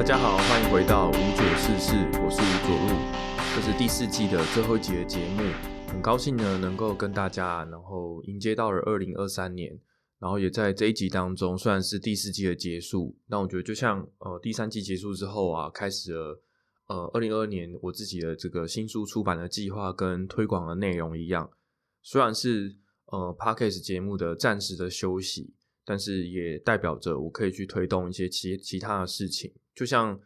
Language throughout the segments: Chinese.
大家好，欢迎回到无左事事，我是吴左路，这是第四季的最后一集的节目。很高兴呢，能够跟大家，然后迎接到了二零二三年，然后也在这一集当中，虽然是第四季的结束，但我觉得就像呃第三季结束之后啊，开始了呃二零二二年我自己的这个新书出版的计划跟推广的内容一样，虽然是呃 podcast 节目的暂时的休息。但是也代表着我可以去推动一些其其他的事情，就像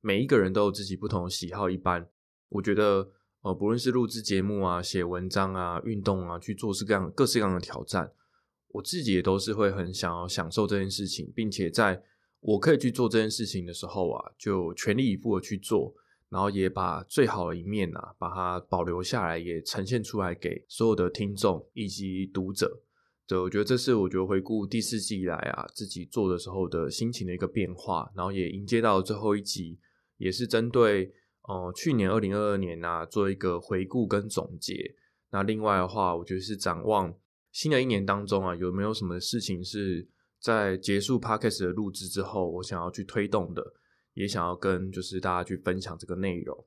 每一个人都有自己不同的喜好一般，我觉得呃，不论是录制节目啊、写文章啊、运动啊，去做各式各样、各式各样的挑战，我自己也都是会很想要享受这件事情，并且在我可以去做这件事情的时候啊，就全力以赴的去做，然后也把最好的一面啊，把它保留下来，也呈现出来给所有的听众以及读者。对，我觉得这是我觉得回顾第四季以来啊，自己做的时候的心情的一个变化，然后也迎接到最后一集，也是针对呃去年二零二二年啊做一个回顾跟总结。那另外的话，我觉得是展望新的一年当中啊，有没有什么事情是在结束 podcast 的录制之后，我想要去推动的，也想要跟就是大家去分享这个内容。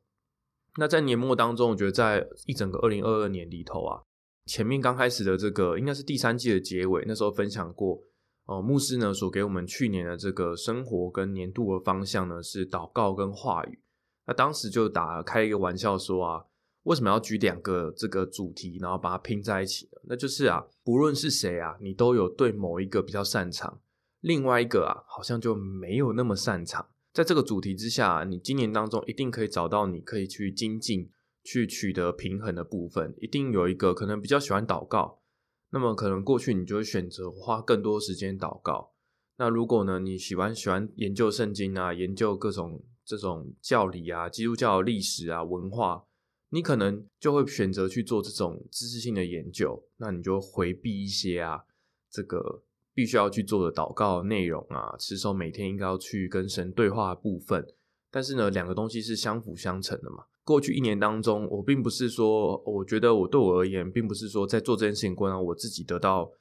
那在年末当中，我觉得在一整个二零二二年里头啊。前面刚开始的这个应该是第三季的结尾，那时候分享过，哦，牧师呢所给我们去年的这个生活跟年度的方向呢是祷告跟话语。那当时就打开一个玩笑说啊，为什么要举两个这个主题，然后把它拼在一起呢？那就是啊，不论是谁啊，你都有对某一个比较擅长，另外一个啊好像就没有那么擅长。在这个主题之下，你今年当中一定可以找到你可以去精进。去取得平衡的部分，一定有一个可能比较喜欢祷告，那么可能过去你就会选择花更多时间祷告。那如果呢你喜欢喜欢研究圣经啊，研究各种这种教理啊、基督教历史啊、文化，你可能就会选择去做这种知识性的研究。那你就回避一些啊，这个必须要去做的祷告内容啊，持守每天应该要去跟神对话的部分。但是呢，两个东西是相辅相成的嘛。过去一年当中，我并不是说，我觉得我对我而言，并不是说在做这件事情过程，我自己得到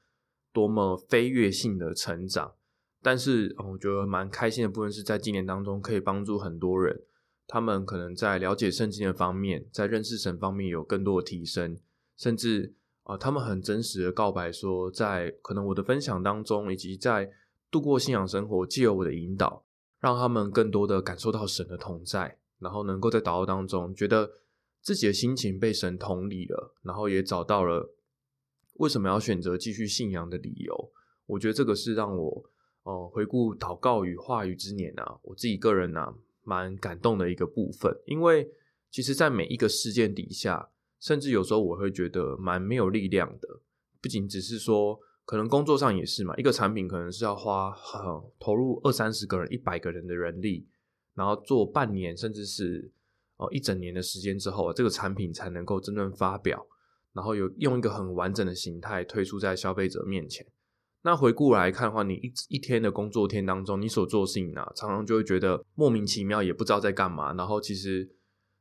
多么飞跃性的成长。但是，我觉得蛮开心的部分是在今年当中，可以帮助很多人，他们可能在了解圣经的方面，在认识神方面有更多的提升，甚至啊，他们很真实的告白说，在可能我的分享当中，以及在度过信仰生活，借由我的引导，让他们更多的感受到神的同在。然后能够在祷告当中，觉得自己的心情被神同理了，然后也找到了为什么要选择继续信仰的理由。我觉得这个是让我哦回顾祷告与话语之年啊，我自己个人啊蛮感动的一个部分。因为其实，在每一个事件底下，甚至有时候我会觉得蛮没有力量的。不仅只是说，可能工作上也是嘛，一个产品可能是要花投入二三十个人、一百个人的人力。然后做半年，甚至是哦一整年的时间之后，这个产品才能够真正发表，然后有用一个很完整的形态推出在消费者面前。那回顾来看的话，你一一天的工作天当中，你所做事情啊，常常就会觉得莫名其妙，也不知道在干嘛。然后其实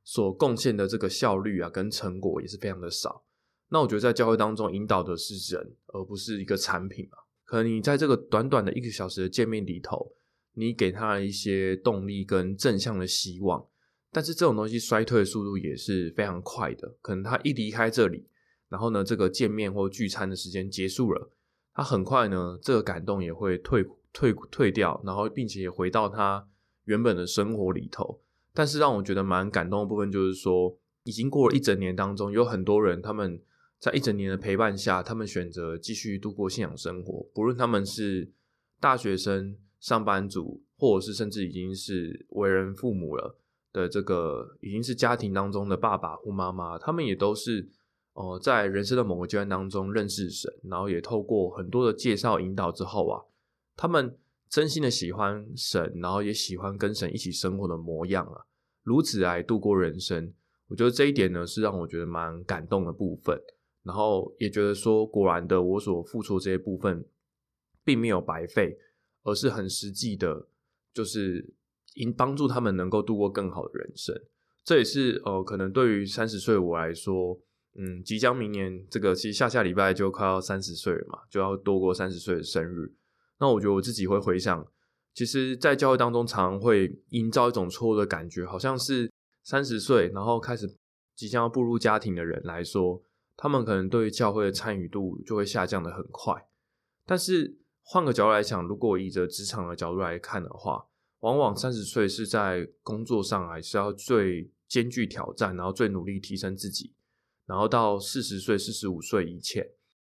所贡献的这个效率啊，跟成果也是非常的少。那我觉得在教会当中引导的是人，而不是一个产品啊。可能你在这个短短的一个小时的见面里头。你给他一些动力跟正向的希望，但是这种东西衰退的速度也是非常快的。可能他一离开这里，然后呢，这个见面或聚餐的时间结束了，他很快呢，这个感动也会退退退掉，然后并且也回到他原本的生活里头。但是让我觉得蛮感动的部分就是说，已经过了一整年当中，有很多人他们在一整年的陪伴下，他们选择继续度过信仰生活，不论他们是大学生。上班族，或者是甚至已经是为人父母了的这个，已经是家庭当中的爸爸或妈妈，他们也都是哦，在人生的某个阶段当中认识神，然后也透过很多的介绍引导之后啊，他们真心的喜欢神，然后也喜欢跟神一起生活的模样啊，如此来度过人生。我觉得这一点呢，是让我觉得蛮感动的部分，然后也觉得说，果然的，我所付出这些部分，并没有白费。而是很实际的，就是应帮助他们能够度过更好的人生。这也是呃，可能对于三十岁我来说，嗯，即将明年这个其实下下礼拜就快要三十岁了嘛，就要多过三十岁的生日。那我觉得我自己会回想其实，在教会当中，常会营造一种错误的感觉，好像是三十岁，然后开始即将要步入家庭的人来说，他们可能对于教会的参与度就会下降的很快。但是换个角度来讲，如果以着职场的角度来看的话，往往三十岁是在工作上还是要最艰巨挑战，然后最努力提升自己，然后到四十岁、四十五岁以前，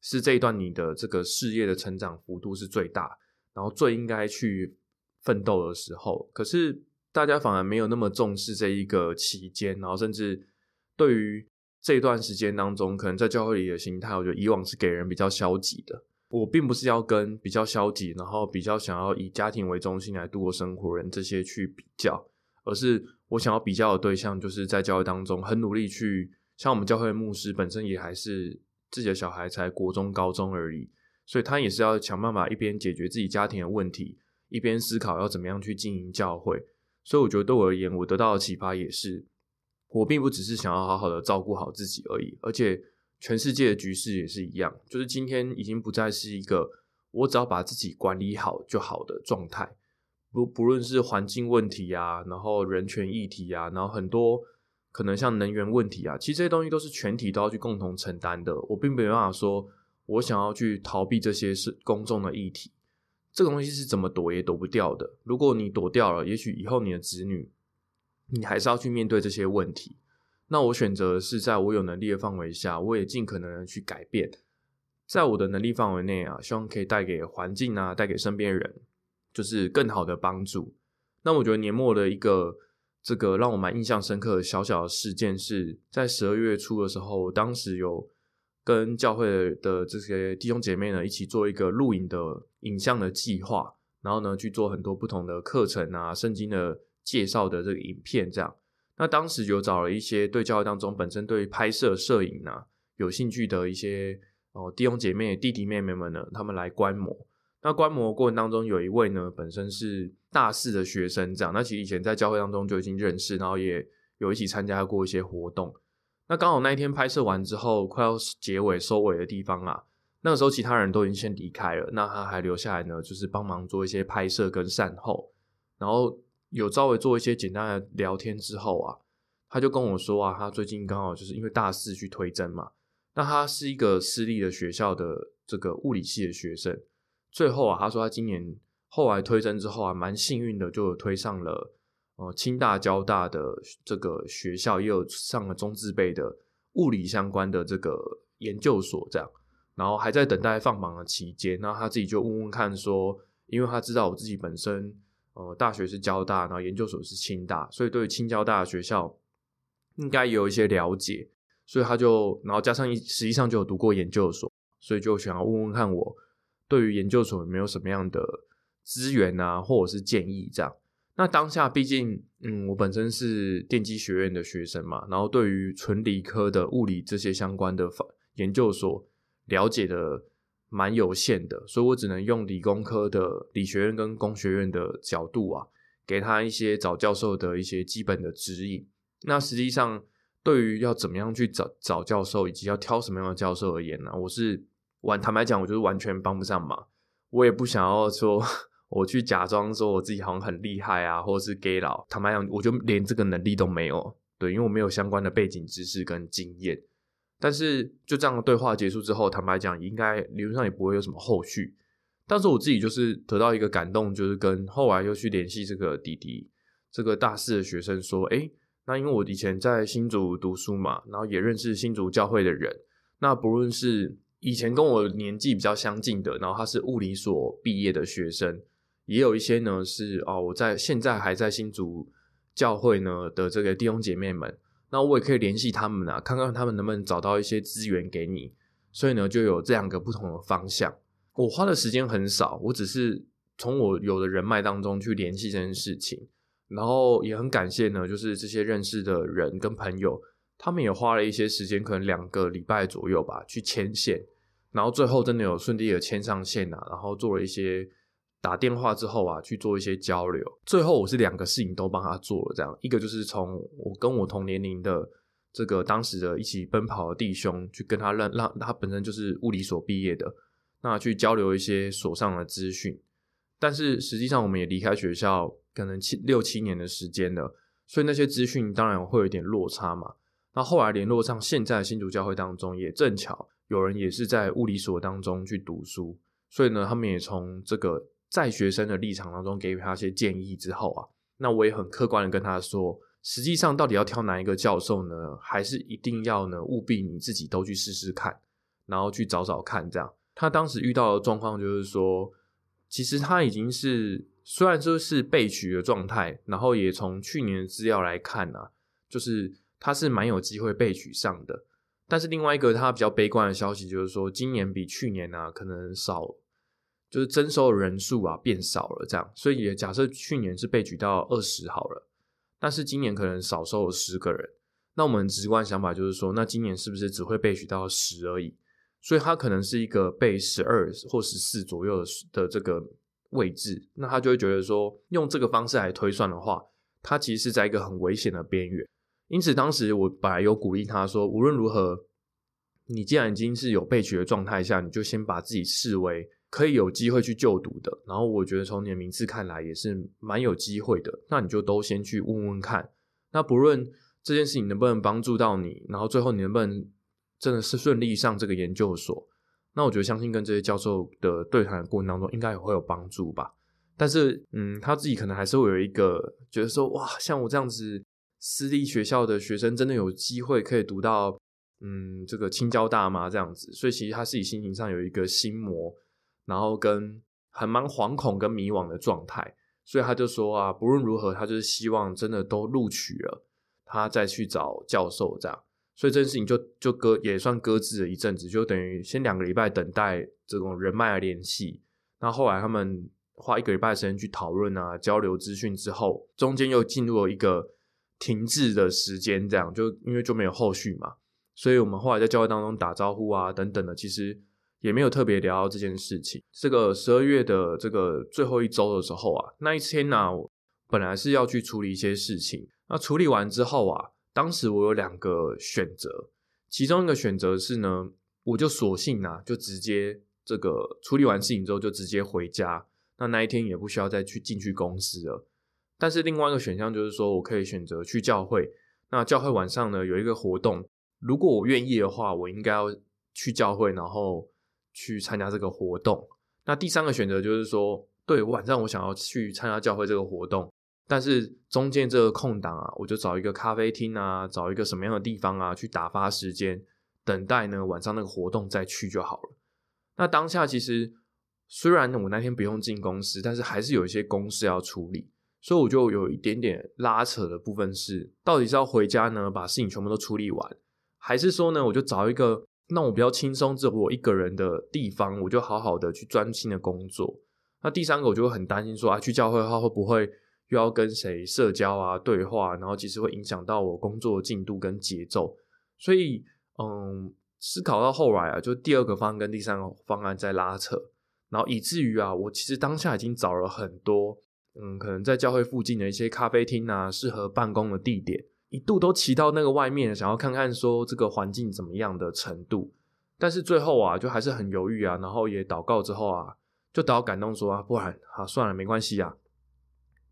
是这一段你的这个事业的成长幅度是最大，然后最应该去。奋斗的时候，可是大家反而没有那么重视这一个期间，然后甚至对于这段时间当中，可能在教会里的心态，我觉得以往是给人比较消极的。我并不是要跟比较消极，然后比较想要以家庭为中心来度过生活人这些去比较，而是我想要比较的对象，就是在教会当中很努力去，像我们教会的牧师本身也还是自己的小孩才国中、高中而已，所以他也是要想办法一边解决自己家庭的问题。一边思考要怎么样去经营教会，所以我觉得对我而言，我得到的启发也是，我并不只是想要好好的照顾好自己而已，而且全世界的局势也是一样，就是今天已经不再是一个我只要把自己管理好就好的状态，不不论是环境问题啊，然后人权议题啊，然后很多可能像能源问题啊，其实这些东西都是全体都要去共同承担的，我并没有办法说我想要去逃避这些是公众的议题。这个东西是怎么躲也躲不掉的。如果你躲掉了，也许以后你的子女，你还是要去面对这些问题。那我选择是在我有能力的范围下，我也尽可能的去改变，在我的能力范围内啊，希望可以带给环境啊，带给身边人，就是更好的帮助。那我觉得年末的一个这个让我蛮印象深刻的小小的事件，是在十二月初的时候，当时有。跟教会的这些弟兄姐妹呢，一起做一个录影的影像的计划，然后呢去做很多不同的课程啊，圣经的介绍的这个影片，这样。那当时有找了一些对教会当中本身对拍摄摄影啊有兴趣的一些哦弟兄姐妹、弟弟妹妹们呢，他们来观摩。那观摩过程当中，有一位呢本身是大四的学生，这样。那其实以前在教会当中就已经认识，然后也有一起参加过一些活动。那刚好那一天拍摄完之后，快要结尾收尾的地方啊，那个时候其他人都已经先离开了，那他还留下来呢，就是帮忙做一些拍摄跟善后，然后有稍微做一些简单的聊天之后啊，他就跟我说啊，他最近刚好就是因为大四去推甄嘛，那他是一个私立的学校的这个物理系的学生，最后啊，他说他今年后来推甄之后啊，蛮幸运的，就推上了。哦，清大、交大的这个学校也有上了中字辈的物理相关的这个研究所，这样，然后还在等待放榜的期间，那他自己就问问看说，因为他知道我自己本身，呃，大学是交大，然后研究所是清大，所以对于清交大的学校应该有一些了解，所以他就，然后加上一实际上就有读过研究所，所以就想要问问看我对于研究所有没有什么样的资源啊，或者是建议这样。那当下，毕竟，嗯，我本身是电机学院的学生嘛，然后对于纯理科的物理这些相关的研究所了解的蛮有限的，所以我只能用理工科的理学院跟工学院的角度啊，给他一些找教授的一些基本的指引。那实际上，对于要怎么样去找找教授，以及要挑什么样的教授而言呢，我是完坦白讲，我就是完全帮不上忙，我也不想要说。我去假装说我自己好像很厉害啊，或者是 gay 佬，坦白讲，我就连这个能力都没有。对，因为我没有相关的背景知识跟经验。但是就这样的对话结束之后，坦白讲，应该理论上也不会有什么后续。但是我自己就是得到一个感动，就是跟后来又去联系这个弟弟，这个大四的学生说：“哎，那因为我以前在新竹读书嘛，然后也认识新竹教会的人。那不论是以前跟我年纪比较相近的，然后他是物理所毕业的学生。”也有一些呢是哦，我在现在还在新竹教会呢的这个弟兄姐妹们，那我也可以联系他们啊，看看他们能不能找到一些资源给你。所以呢，就有这两个不同的方向。我花的时间很少，我只是从我有的人脉当中去联系这件事情，然后也很感谢呢，就是这些认识的人跟朋友，他们也花了一些时间，可能两个礼拜左右吧，去牵线，然后最后真的有顺利的牵上线啊，然后做了一些。打电话之后啊，去做一些交流。最后我是两个事情都帮他做了，这样一个就是从我跟我同年龄的这个当时的一起奔跑的弟兄，去跟他让让他本身就是物理所毕业的，那去交流一些所上的资讯。但是实际上我们也离开学校可能七六七年的时间了，所以那些资讯当然会有一点落差嘛。那后来联络上现在新竹教会当中，也正巧有人也是在物理所当中去读书，所以呢，他们也从这个在学生的立场当中给予他一些建议之后啊，那我也很客观的跟他说，实际上到底要挑哪一个教授呢？还是一定要呢务必你自己都去试试看，然后去找找看这样。他当时遇到的状况就是说，其实他已经是虽然说是被取的状态，然后也从去年的资料来看啊，就是。他是蛮有机会被取上的，但是另外一个他比较悲观的消息就是说，今年比去年呢可能少，就是征收的人数啊变少了，这样，所以也假设去年是被举到二十好了，但是今年可能少收了十个人，那我们直观想法就是说，那今年是不是只会被取到十而已？所以他可能是一个被十二或十四左右的这个位置，那他就会觉得说，用这个方式来推算的话，他其实是在一个很危险的边缘。因此，当时我本来有鼓励他说：“无论如何，你既然已经是有被取的状态下，你就先把自己视为可以有机会去就读的。然后，我觉得从你的名次看来也是蛮有机会的。那你就都先去问问看。那不论这件事情能不能帮助到你，然后最后你能不能真的是顺利上这个研究所，那我觉得相信跟这些教授的对谈的过程当中，应该也会有帮助吧。但是，嗯，他自己可能还是会有一个觉得说，哇，像我这样子。”私立学校的学生真的有机会可以读到，嗯，这个青交大吗？这样子，所以其实他自己心情上有一个心魔，然后跟很蛮惶恐跟迷惘的状态，所以他就说啊，不论如何，他就是希望真的都录取了，他再去找教授这样。所以这件事情就就搁也算搁置了一阵子，就等于先两个礼拜等待这种人脉的联系。那后来他们花一个礼拜时间去讨论啊，交流资讯之后，中间又进入了一个。停滞的时间，这样就因为就没有后续嘛，所以我们后来在教会当中打招呼啊等等的，其实也没有特别聊到这件事情。这个十二月的这个最后一周的时候啊，那一天呢，本来是要去处理一些事情，那处理完之后啊，当时我有两个选择，其中一个选择是呢，我就索性啊，就直接这个处理完事情之后就直接回家，那那一天也不需要再去进去公司了。但是另外一个选项就是说，我可以选择去教会。那教会晚上呢有一个活动，如果我愿意的话，我应该要去教会，然后去参加这个活动。那第三个选择就是说，对晚上我想要去参加教会这个活动，但是中间这个空档啊，我就找一个咖啡厅啊，找一个什么样的地方啊，去打发时间，等待呢晚上那个活动再去就好了。那当下其实虽然我那天不用进公司，但是还是有一些公事要处理。所以我就有一点点拉扯的部分是，到底是要回家呢，把事情全部都处理完，还是说呢，我就找一个让我比较轻松、只有我一个人的地方，我就好好的去专心的工作。那第三个，我就会很担心说啊，去教会的话会不会又要跟谁社交啊、对话，然后其实会影响到我工作进度跟节奏。所以，嗯，思考到后来啊，就第二个方案跟第三个方案在拉扯，然后以至于啊，我其实当下已经找了很多。嗯，可能在教会附近的一些咖啡厅啊，适合办公的地点，一度都骑到那个外面，想要看看说这个环境怎么样的程度。但是最后啊，就还是很犹豫啊，然后也祷告之后啊，就得到感动说啊，不然啊算了，没关系啊，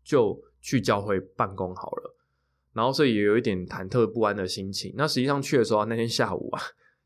就去教会办公好了。然后所以也有一点忐忑不安的心情。那实际上去的时候啊，那天下午啊，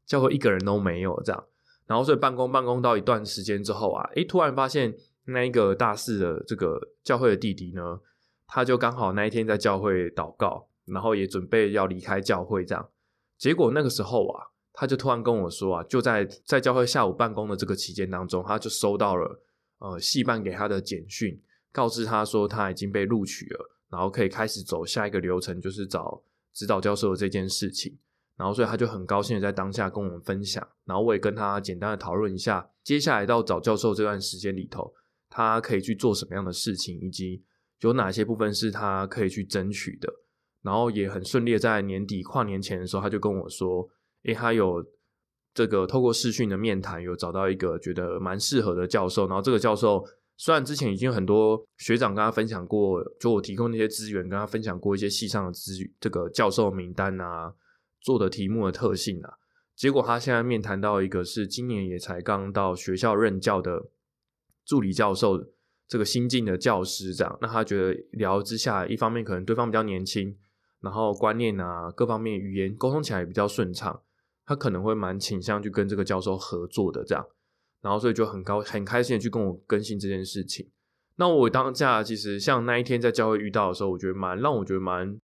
教会一个人都没有这样。然后所以办公办公到一段时间之后啊，诶，突然发现。那一个大四的这个教会的弟弟呢，他就刚好那一天在教会祷告，然后也准备要离开教会这样。结果那个时候啊，他就突然跟我说啊，就在在教会下午办公的这个期间当中，他就收到了呃系办给他的简讯，告知他说他已经被录取了，然后可以开始走下一个流程，就是找指导教授的这件事情。然后所以他就很高兴的在当下跟我们分享，然后我也跟他简单的讨论一下，接下来到找教授这段时间里头。他可以去做什么样的事情，以及有哪些部分是他可以去争取的，然后也很顺利在年底跨年前的时候，他就跟我说：“诶，他有这个透过视讯的面谈，有找到一个觉得蛮适合的教授。然后这个教授虽然之前已经很多学长跟他分享过，就我提供那些资源，跟他分享过一些系上的资这个教授名单啊，做的题目的特性啊，结果他现在面谈到一个是今年也才刚到学校任教的。”助理教授这个新进的教师这样，那他觉得聊之下，一方面可能对方比较年轻，然后观念啊各方面语言沟通起来也比较顺畅，他可能会蛮倾向去跟这个教授合作的这样，然后所以就很高很开心的去跟我更新这件事情。那我当下其实像那一天在教会遇到的时候，我觉得蛮让我觉得蛮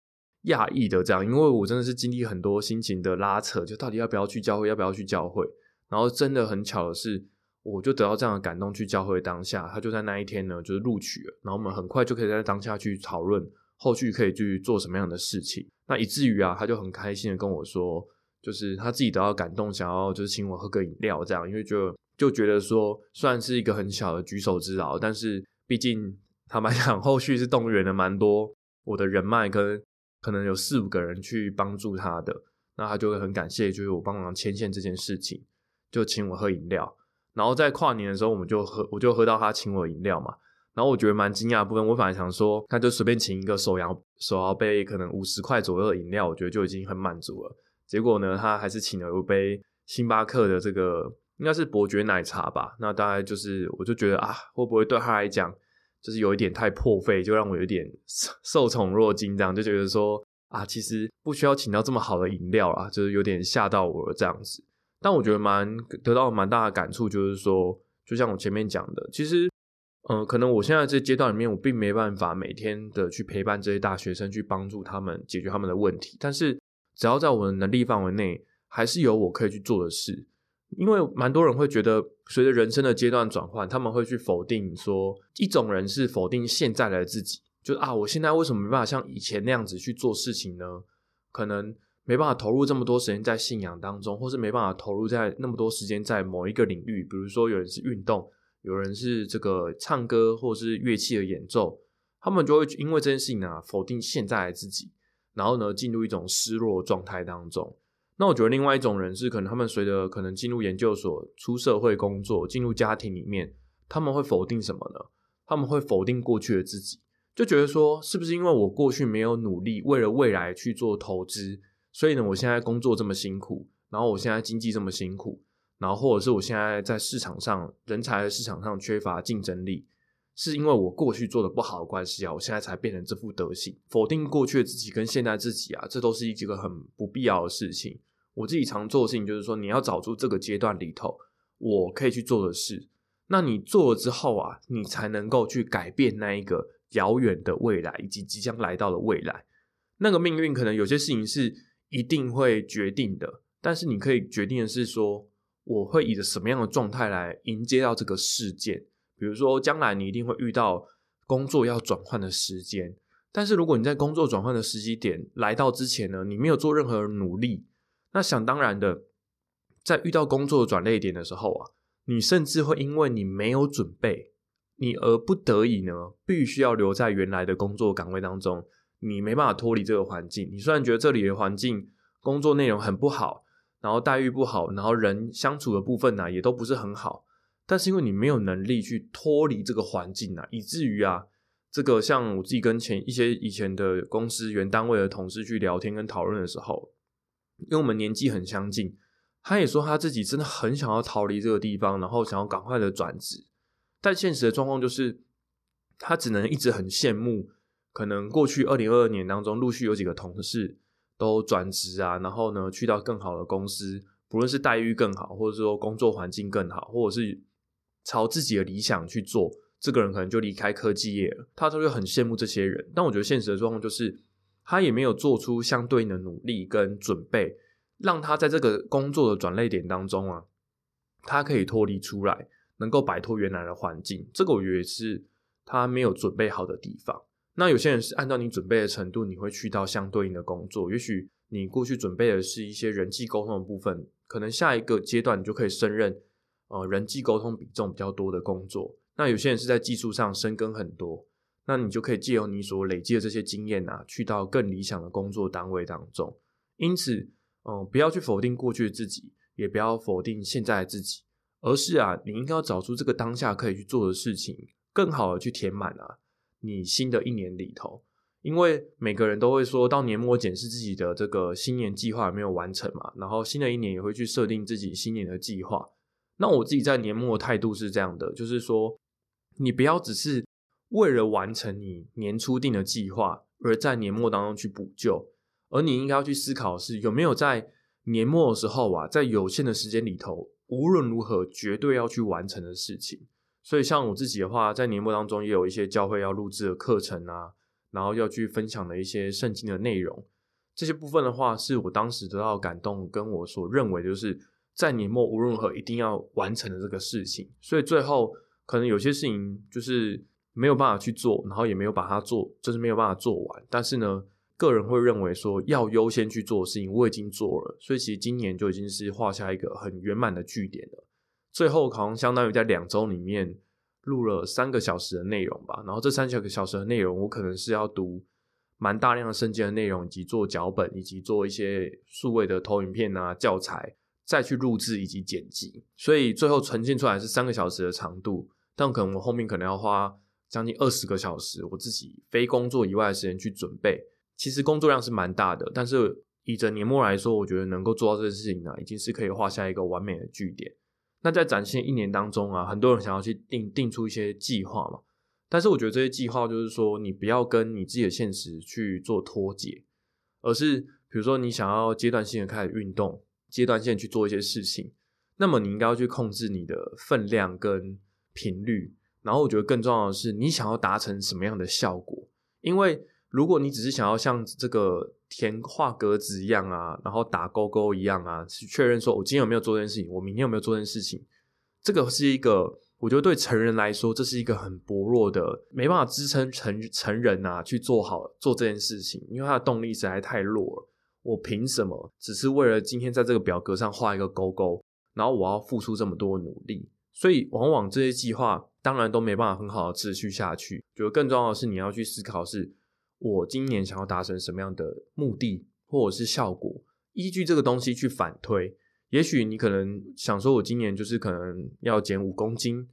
讶异的这样，因为我真的是经历很多心情的拉扯，就到底要不要去教会，要不要去教会，然后真的很巧的是。我就得到这样的感动，去教会当下，他就在那一天呢，就是录取了。然后我们很快就可以在当下去讨论后续可以去做什么样的事情。那以至于啊，他就很开心的跟我说，就是他自己得到感动，想要就是请我喝个饮料这样，因为就就觉得说，虽然是一个很小的举手之劳，但是毕竟他蛮想后续是动员了蛮多我的人脉跟可能有四五个人去帮助他的，那他就会很感谢，就是我帮忙牵线这件事情，就请我喝饮料。然后在跨年的时候，我们就喝，我就喝到他请我饮料嘛。然后我觉得蛮惊讶的部分，我反而想说，他就随便请一个手摇手摇杯，可能五十块左右的饮料，我觉得就已经很满足了。结果呢，他还是请了一杯星巴克的这个，应该是伯爵奶茶吧。那大概就是，我就觉得啊，会不会对他来讲，就是有一点太破费，就让我有点受 宠若惊，这样就觉得说啊，其实不需要请到这么好的饮料啊，就是有点吓到我了这样子。但我觉得蛮得到蛮大的感触，就是说，就像我前面讲的，其实，嗯，可能我现在这阶段里面，我并没办法每天的去陪伴这些大学生，去帮助他们解决他们的问题。但是，只要在我的能力范围内，还是有我可以去做的事。因为蛮多人会觉得，随着人生的阶段转换，他们会去否定说，一种人是否定现在的自己，就是啊，我现在为什么没办法像以前那样子去做事情呢？可能。没办法投入这么多时间在信仰当中，或是没办法投入在那么多时间在某一个领域，比如说有人是运动，有人是这个唱歌或者是乐器的演奏，他们就会因为这件事情呢否定现在的自己，然后呢进入一种失落状态当中。那我觉得另外一种人是可能他们随着可能进入研究所、出社会工作、进入家庭里面，他们会否定什么呢？他们会否定过去的自己，就觉得说是不是因为我过去没有努力，为了未来去做投资？所以呢，我现在工作这么辛苦，然后我现在经济这么辛苦，然后或者是我现在在市场上人才的市场上缺乏竞争力，是因为我过去做的不好的关系啊，我现在才变成这副德行。否定过去的自己跟现在自己啊，这都是一几个很不必要的事情。我自己常做的事情就是说，你要找出这个阶段里头我可以去做的事，那你做了之后啊，你才能够去改变那一个遥远的未来以及即将来到的未来。那个命运可能有些事情是。一定会决定的，但是你可以决定的是说，我会以着什么样的状态来迎接到这个事件。比如说，将来你一定会遇到工作要转换的时间，但是如果你在工作转换的时机点来到之前呢，你没有做任何努力，那想当然的，在遇到工作转捩点的时候啊，你甚至会因为你没有准备，你而不得已呢，必须要留在原来的工作岗位当中。你没办法脱离这个环境。你虽然觉得这里的环境、工作内容很不好，然后待遇不好，然后人相处的部分呢也都不是很好，但是因为你没有能力去脱离这个环境啊，以至于啊，这个像我自己跟前一些以前的公司原单位的同事去聊天跟讨论的时候，因为我们年纪很相近，他也说他自己真的很想要逃离这个地方，然后想要赶快的转职，但现实的状况就是他只能一直很羡慕。可能过去二零二二年当中，陆续有几个同事都转职啊，然后呢，去到更好的公司，不论是待遇更好，或者说工作环境更好，或者是朝自己的理想去做，这个人可能就离开科技业了。他就会很羡慕这些人，但我觉得现实的状况就是，他也没有做出相对应的努力跟准备，让他在这个工作的转类点当中啊，他可以脱离出来，能够摆脱原来的环境。这个我觉得是他没有准备好的地方。那有些人是按照你准备的程度，你会去到相对应的工作。也许你过去准备的是一些人际沟通的部分，可能下一个阶段你就可以胜任呃人际沟通比重比较多的工作。那有些人是在技术上深耕很多，那你就可以借由你所累积的这些经验啊，去到更理想的工作单位当中。因此，嗯，不要去否定过去的自己，也不要否定现在的自己，而是啊，你应该要找出这个当下可以去做的事情，更好的去填满啊。你新的一年里头，因为每个人都会说到年末检视自己的这个新年计划有没有完成嘛，然后新的一年也会去设定自己新年的计划。那我自己在年末的态度是这样的，就是说，你不要只是为了完成你年初定的计划，而在年末当中去补救，而你应该要去思考是有没有在年末的时候啊，在有限的时间里头，无论如何绝对要去完成的事情。所以像我自己的话，在年末当中也有一些教会要录制的课程啊，然后要去分享的一些圣经的内容，这些部分的话，是我当时得到感动，跟我所认为就是在年末无论如何一定要完成的这个事情。所以最后可能有些事情就是没有办法去做，然后也没有把它做，就是没有办法做完。但是呢，个人会认为说要优先去做的事情，我已经做了，所以其实今年就已经是画下一个很圆满的句点了。最后好像相当于在两周里面录了三个小时的内容吧，然后这三个小时的内容，我可能是要读蛮大量的圣经的内容，以及做脚本，以及做一些数位的投影片啊教材，再去录制以及剪辑，所以最后呈现出来是三个小时的长度，但可能我后面可能要花将近二十个小时，我自己非工作以外的时间去准备，其实工作量是蛮大的，但是以着年末来说，我觉得能够做到这件事情呢，已经是可以画下一个完美的句点。那在展现一年当中啊，很多人想要去定定出一些计划嘛，但是我觉得这些计划就是说，你不要跟你自己的现实去做脱节，而是比如说你想要阶段性的开始运动，阶段性去做一些事情，那么你应该要去控制你的分量跟频率，然后我觉得更重要的是，你想要达成什么样的效果，因为。如果你只是想要像这个填画格子一样啊，然后打勾勾一样啊，去确认说我今天有没有做这件事情，我明天有没有做这件事情，这个是一个我觉得对成人来说，这是一个很薄弱的，没办法支撑成成人啊去做好做这件事情，因为他的动力实在太弱了。我凭什么只是为了今天在这个表格上画一个勾勾，然后我要付出这么多努力？所以往往这些计划当然都没办法很好的持续下去。觉得更重要的是，你要去思考是。我今年想要达成什么样的目的或者是效果？依据这个东西去反推，也许你可能想说，我今年就是可能要减五公斤，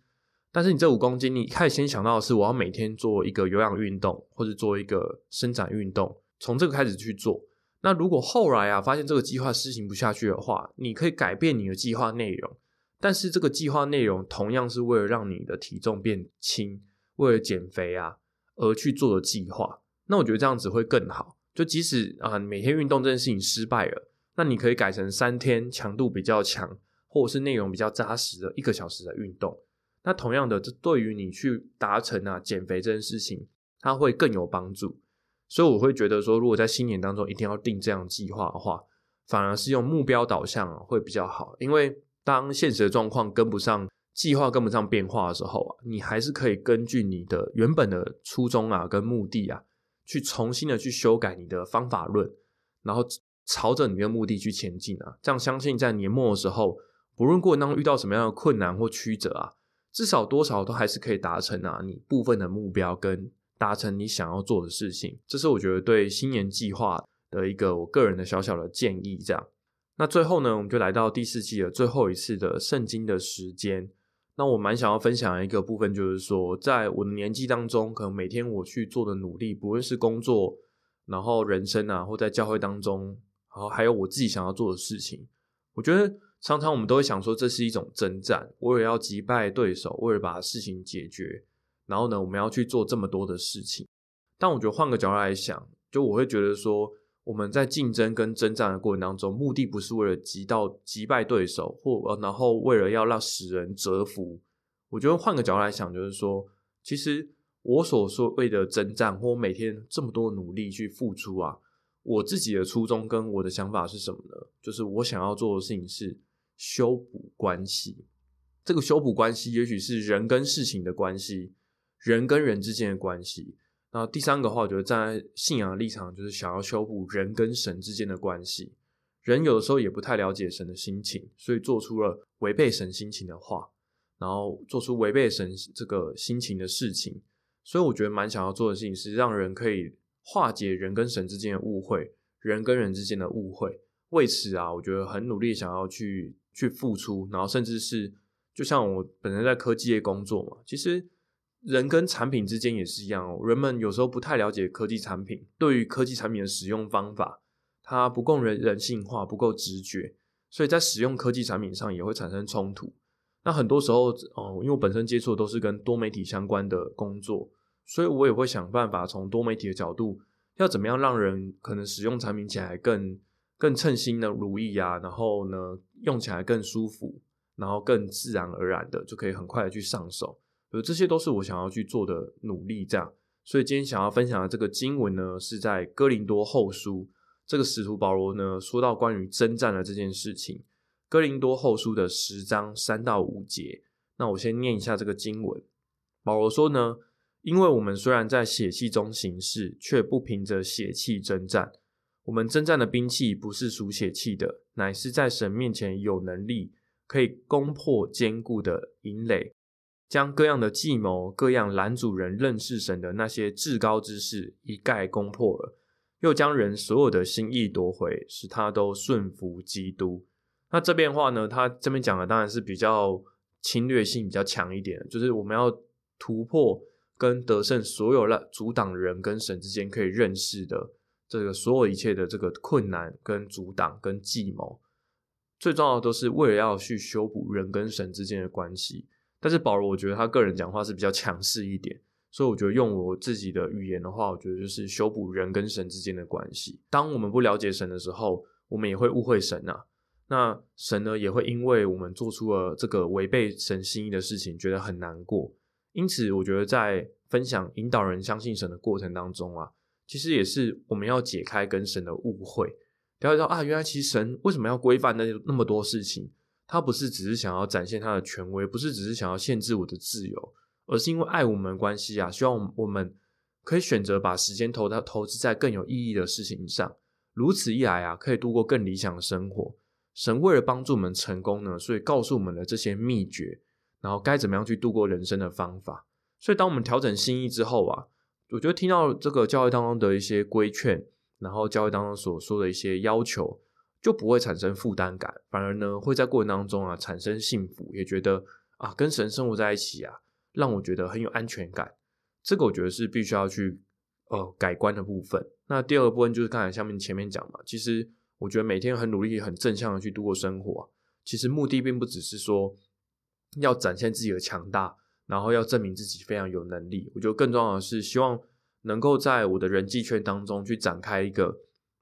但是你这五公斤，你开始先想到的是我要每天做一个有氧运动或者做一个伸展运动，从这个开始去做。那如果后来啊发现这个计划实行不下去的话，你可以改变你的计划内容，但是这个计划内容同样是为了让你的体重变轻，为了减肥啊而去做的计划。那我觉得这样子会更好。就即使啊每天运动这件事情失败了，那你可以改成三天强度比较强，或者是内容比较扎实的一个小时的运动。那同样的，这对于你去达成啊减肥这件事情，它会更有帮助。所以我会觉得说，如果在新年当中一定要定这样计划的话，反而是用目标导向会比较好。因为当现实的状况跟不上计划、跟不上变化的时候啊，你还是可以根据你的原本的初衷啊跟目的啊。去重新的去修改你的方法论，然后朝着你的目的去前进啊！这样相信在年末的时候，不论过程当中遇到什么样的困难或曲折啊，至少多少都还是可以达成啊你部分的目标跟达成你想要做的事情。这是我觉得对新年计划的一个我个人的小小的建议。这样，那最后呢，我们就来到第四季的最后一次的圣经的时间。那我蛮想要分享一个部分，就是说，在我的年纪当中，可能每天我去做的努力，不论是工作，然后人生啊，或在教会当中，然后还有我自己想要做的事情，我觉得常常我们都会想说，这是一种征战，为了要击败对手，为了把事情解决，然后呢，我们要去做这么多的事情。但我觉得换个角度来想，就我会觉得说。我们在竞争跟征战的过程当中，目的不是为了击到击败对手，或然后为了要让使人折服。我觉得换个角度来想，就是说，其实我所说谓的征战，或每天这么多努力去付出啊，我自己的初衷跟我的想法是什么呢？就是我想要做的事情是修补关系。这个修补关系，也许是人跟事情的关系，人跟人之间的关系。那第三个话，我觉得站在信仰的立场，就是想要修补人跟神之间的关系。人有的时候也不太了解神的心情，所以做出了违背神心情的话，然后做出违背神这个心情的事情。所以我觉得蛮想要做的事情，是让人可以化解人跟神之间的误会，人跟人之间的误会。为此啊，我觉得很努力想要去去付出，然后甚至是就像我本身在科技业工作嘛，其实。人跟产品之间也是一样哦，人们有时候不太了解科技产品，对于科技产品的使用方法，它不够人人性化，不够直觉，所以在使用科技产品上也会产生冲突。那很多时候，哦，因为我本身接触的都是跟多媒体相关的工作，所以我也会想办法从多媒体的角度，要怎么样让人可能使用产品起来更更称心的如意啊，然后呢用起来更舒服，然后更自然而然的就可以很快的去上手，呃，这些都是我想要去做的努力，这样。所以今天想要分享的这个经文呢，是在哥林多后书。这个使徒保罗呢，说到关于征战的这件事情，哥林多后书的十章三到五节。那我先念一下这个经文。保罗说呢，因为我们虽然在血气中行事，却不凭着血气征战。我们征战的兵器不是属血气的，乃是在神面前有能力，可以攻破坚固的营垒，将各样的计谋、各样拦阻人认识神的那些至高之事一概攻破了。又将人所有的心意夺回，使他都顺服基督。那这边话呢，他这边讲的当然是比较侵略性比较强一点，就是我们要突破跟得胜所有了阻挡人跟神之间可以认识的这个所有一切的这个困难跟阻挡跟计谋，最重要的都是为了要去修补人跟神之间的关系。但是保罗，我觉得他个人讲话是比较强势一点。所以我觉得用我自己的语言的话，我觉得就是修补人跟神之间的关系。当我们不了解神的时候，我们也会误会神啊。那神呢，也会因为我们做出了这个违背神心意的事情，觉得很难过。因此，我觉得在分享引导人相信神的过程当中啊，其实也是我们要解开跟神的误会，了解到啊，原来其实神为什么要规范那那么多事情？他不是只是想要展现他的权威，不是只是想要限制我的自由。而是因为爱我们关系啊，希望我们可以选择把时间投到投资在更有意义的事情上。如此一来啊，可以度过更理想的生活。神为了帮助我们成功呢，所以告诉我们的这些秘诀，然后该怎么样去度过人生的方法。所以当我们调整心意之后啊，我觉得听到这个教会当中的一些规劝，然后教会当中所说的一些要求，就不会产生负担感，反而呢会在过程当中啊产生幸福，也觉得啊跟神生活在一起啊。让我觉得很有安全感，这个我觉得是必须要去呃改观的部分。那第二个部分就是刚才下面前面讲嘛，其实我觉得每天很努力、很正向的去度过生活，其实目的并不只是说要展现自己的强大，然后要证明自己非常有能力。我觉得更重要的是希望能够在我的人际圈当中去展开一个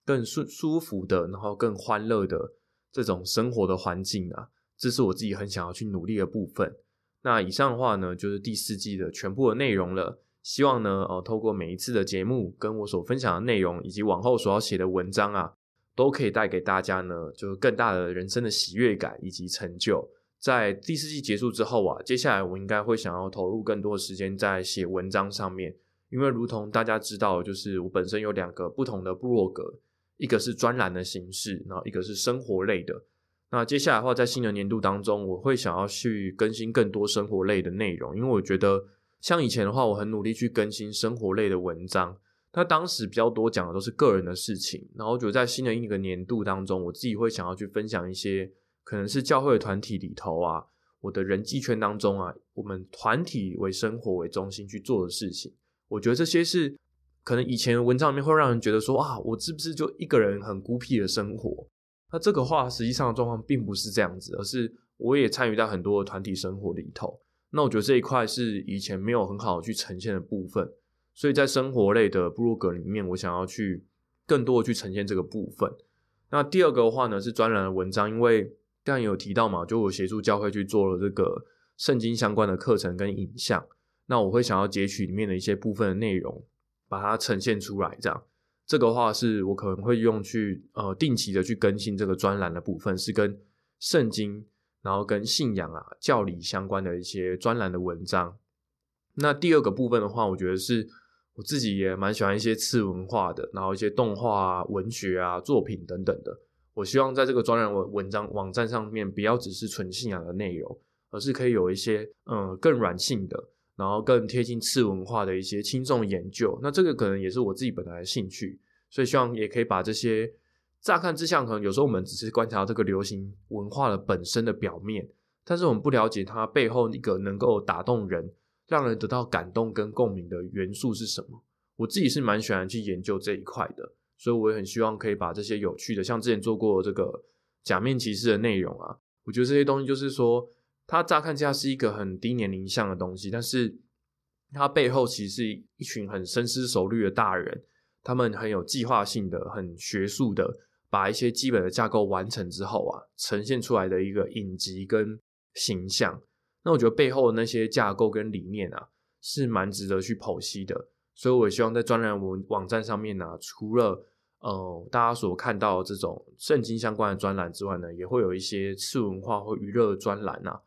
更舒舒服的，然后更欢乐的这种生活的环境啊，这是我自己很想要去努力的部分。那以上的话呢，就是第四季的全部的内容了。希望呢，呃，透过每一次的节目，跟我所分享的内容，以及往后所要写的文章啊，都可以带给大家呢，就是更大的人生的喜悦感以及成就。在第四季结束之后啊，接下来我应该会想要投入更多的时间在写文章上面，因为如同大家知道，就是我本身有两个不同的部落格，一个是专栏的形式，然后一个是生活类的。那接下来的话，在新的年度当中，我会想要去更新更多生活类的内容，因为我觉得像以前的话，我很努力去更新生活类的文章。那当时比较多讲的都是个人的事情，然后我觉得在新的一个年度当中，我自己会想要去分享一些可能是教会团体里头啊，我的人际圈当中啊，我们团体为生活为中心去做的事情。我觉得这些是可能以前文章里面会让人觉得说啊，我是不是就一个人很孤僻的生活？那这个话实际上的状况并不是这样子，而是我也参与到很多团体生活里头。那我觉得这一块是以前没有很好去呈现的部分，所以在生活类的部落格里面，我想要去更多的去呈现这个部分。那第二个的话呢，是专栏的文章，因为刚才有提到嘛，就我协助教会去做了这个圣经相关的课程跟影像，那我会想要截取里面的一些部分的内容，把它呈现出来，这样。这个话是我可能会用去呃定期的去更新这个专栏的部分，是跟圣经，然后跟信仰啊教理相关的一些专栏的文章。那第二个部分的话，我觉得是我自己也蛮喜欢一些次文化的，然后一些动画啊、文学啊作品等等的。我希望在这个专栏文文章网站上面，不要只是纯信仰的内容，而是可以有一些嗯更软性的。然后更贴近次文化的一些轻重研究，那这个可能也是我自己本来的兴趣，所以希望也可以把这些乍看之下，可能有时候我们只是观察到这个流行文化的本身的表面，但是我们不了解它背后一个能够打动人、让人得到感动跟共鸣的元素是什么。我自己是蛮喜欢去研究这一块的，所以我也很希望可以把这些有趣的，像之前做过这个假面骑士的内容啊，我觉得这些东西就是说。它乍看之下是一个很低年龄向的东西，但是它背后其实是一群很深思熟虑的大人，他们很有计划性的、很学术的，把一些基本的架构完成之后啊，呈现出来的一个影集跟形象。那我觉得背后的那些架构跟理念啊，是蛮值得去剖析的。所以，我希望在专栏文网站上面呢，除了呃大家所看到这种圣经相关的专栏之外呢，也会有一些次文化或娱乐专栏啊。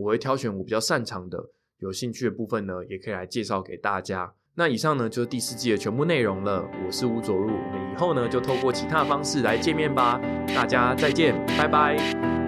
我会挑选我比较擅长的、有兴趣的部分呢，也可以来介绍给大家。那以上呢就是第四季的全部内容了。我是吴佐入，我们以后呢就透过其他方式来见面吧。大家再见，拜拜。